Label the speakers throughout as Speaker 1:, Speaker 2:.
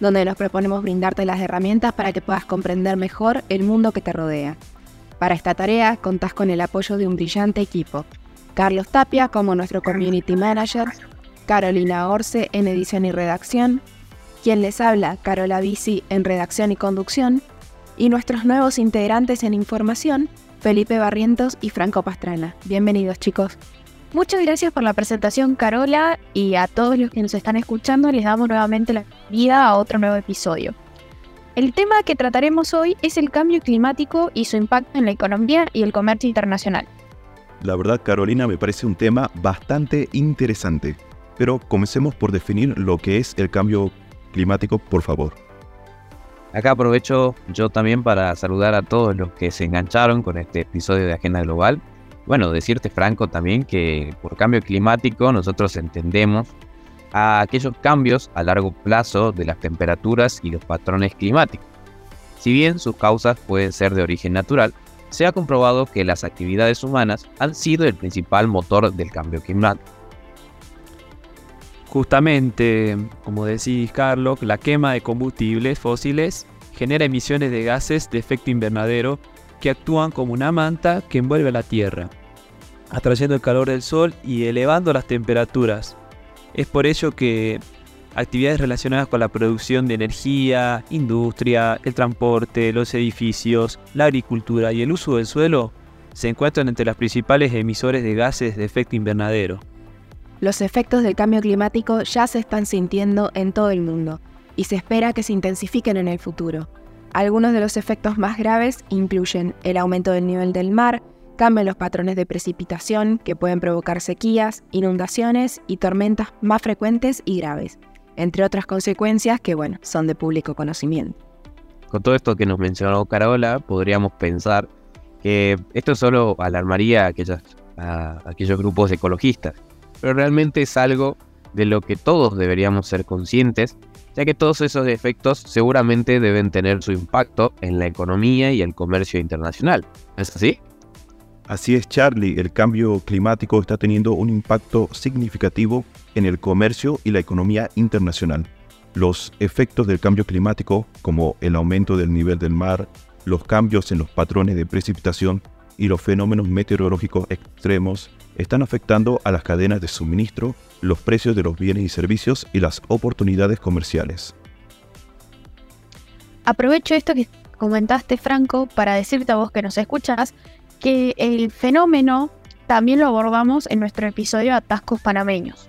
Speaker 1: donde nos proponemos brindarte las herramientas para que puedas comprender mejor el mundo que te rodea. Para esta tarea contás con el apoyo de un brillante equipo. Carlos Tapia como nuestro Community Manager, Carolina Orce en edición y redacción, quien les habla, Carola Bici en redacción y conducción, y nuestros nuevos integrantes en información, Felipe Barrientos y Franco Pastrana. Bienvenidos chicos. Muchas gracias por la presentación, Carola, y a todos los que nos están escuchando les damos nuevamente la bienvenida a otro nuevo episodio. El tema que trataremos hoy es el cambio climático y su impacto en la economía y el comercio internacional.
Speaker 2: La verdad, Carolina, me parece un tema bastante interesante. Pero comencemos por definir lo que es el cambio climático, por favor.
Speaker 3: Acá aprovecho yo también para saludar a todos los que se engancharon con este episodio de Agenda Global bueno, decirte Franco también que por cambio climático nosotros entendemos a aquellos cambios a largo plazo de las temperaturas y los patrones climáticos. Si bien sus causas pueden ser de origen natural, se ha comprobado que las actividades humanas han sido el principal motor del cambio climático.
Speaker 4: Justamente, como decís Carlos, la quema de combustibles fósiles genera emisiones de gases de efecto invernadero que actúan como una manta que envuelve la Tierra, atrayendo el calor del Sol y elevando las temperaturas. Es por ello que actividades relacionadas con la producción de energía, industria, el transporte, los edificios, la agricultura y el uso del suelo se encuentran entre las principales emisores de gases de efecto invernadero.
Speaker 1: Los efectos del cambio climático ya se están sintiendo en todo el mundo y se espera que se intensifiquen en el futuro. Algunos de los efectos más graves incluyen el aumento del nivel del mar, cambios en los patrones de precipitación que pueden provocar sequías, inundaciones y tormentas más frecuentes y graves, entre otras consecuencias que, bueno, son de público conocimiento.
Speaker 3: Con todo esto que nos mencionó Carola, podríamos pensar que esto solo alarmaría a, a aquellos grupos ecologistas, pero realmente es algo de lo que todos deberíamos ser conscientes ya que todos esos efectos seguramente deben tener su impacto en la economía y el comercio internacional. ¿Es así?
Speaker 2: Así es, Charlie. El cambio climático está teniendo un impacto significativo en el comercio y la economía internacional. Los efectos del cambio climático, como el aumento del nivel del mar, los cambios en los patrones de precipitación y los fenómenos meteorológicos extremos, están afectando a las cadenas de suministro los precios de los bienes y servicios y las oportunidades comerciales.
Speaker 1: Aprovecho esto que comentaste, Franco, para decirte a vos que nos escuchas que el fenómeno también lo abordamos en nuestro episodio Atascos Panameños.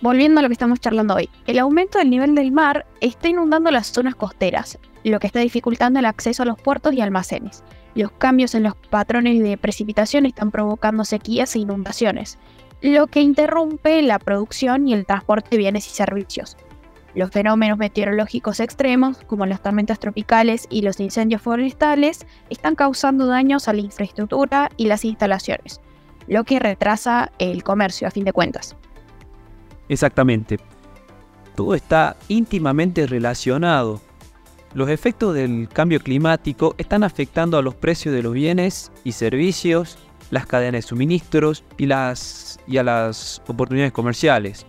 Speaker 1: Volviendo a lo que estamos charlando hoy, el aumento del nivel del mar está inundando las zonas costeras, lo que está dificultando el acceso a los puertos y almacenes. Los cambios en los patrones de precipitación están provocando sequías e inundaciones, lo que interrumpe la producción y el transporte de bienes y servicios. Los fenómenos meteorológicos extremos, como las tormentas tropicales y los incendios forestales, están causando daños a la infraestructura y las instalaciones, lo que retrasa el comercio a fin de cuentas.
Speaker 4: Exactamente. Todo está íntimamente relacionado. Los efectos del cambio climático están afectando a los precios de los bienes y servicios las cadenas de suministros y, a las oportunidades comerciales.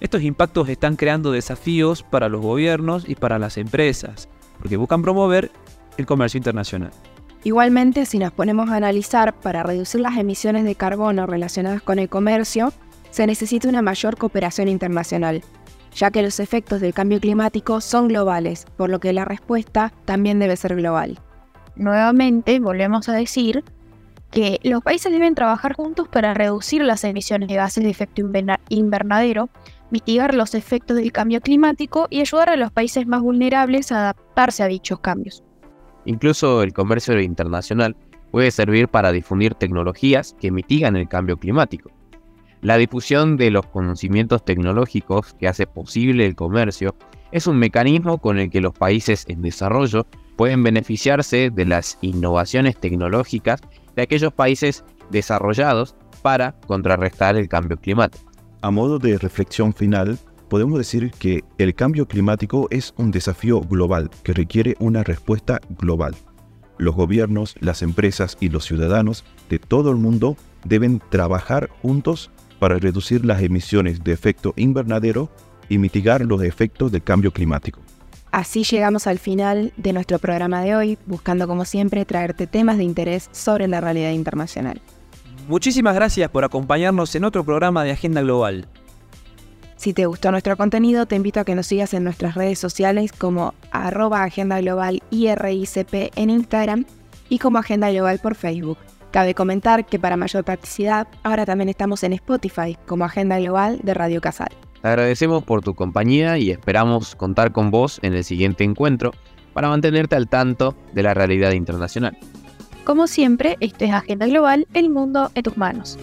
Speaker 4: Estos impactos están creando desafíos para los gobiernos y para las empresas, porque buscan promover el comercio internacional.
Speaker 1: Igualmente, si nos ponemos a analizar para reducir las emisiones de carbono relacionadas con el comercio, se necesita una mayor cooperación internacional, ya que los efectos del cambio climático son globales, por lo que la respuesta también debe ser global. Nuevamente, volvemos a decir que los países deben trabajar juntos para reducir las emisiones de gases de efecto invernadero, mitigar los efectos del cambio climático y ayudar a los países más vulnerables a adaptarse a dichos cambios.
Speaker 3: Incluso el comercio internacional puede servir para difundir tecnologías que mitigan el cambio climático. La difusión de los conocimientos tecnológicos que hace posible el comercio Es un mecanismo con el que los países en desarrollo pueden beneficiarse de las innovaciones tecnológicas de aquellos países desarrollados para contrarrestar el cambio climático.
Speaker 2: A modo de reflexión final, podemos decir que el cambio climático es un desafío global que requiere una respuesta global. Los gobiernos, las empresas y los ciudadanos de todo el mundo deben trabajar juntos para reducir las emisiones de efecto invernadero y mitigar los efectos del cambio climático.
Speaker 1: Así llegamos al final de nuestro programa de hoy, buscando como siempre traerte temas de interés sobre la realidad internacional.
Speaker 4: Muchísimas gracias por acompañarnos en otro programa de Agenda Global.
Speaker 1: Si te gustó nuestro contenido, te invito a que nos sigas en nuestras redes sociales como arroba Agenda Global IRICP en Instagram y como Agenda Global por Facebook. Cabe comentar que para mayor practicidad, ahora también estamos en Spotify como Agenda Global de Radio Casal.
Speaker 3: Te agradecemos por tu compañía y esperamos contar con vos en el siguiente encuentro para mantenerte al tanto de la realidad internacional.
Speaker 1: Como siempre, esto es Agenda Global, el mundo en tus manos.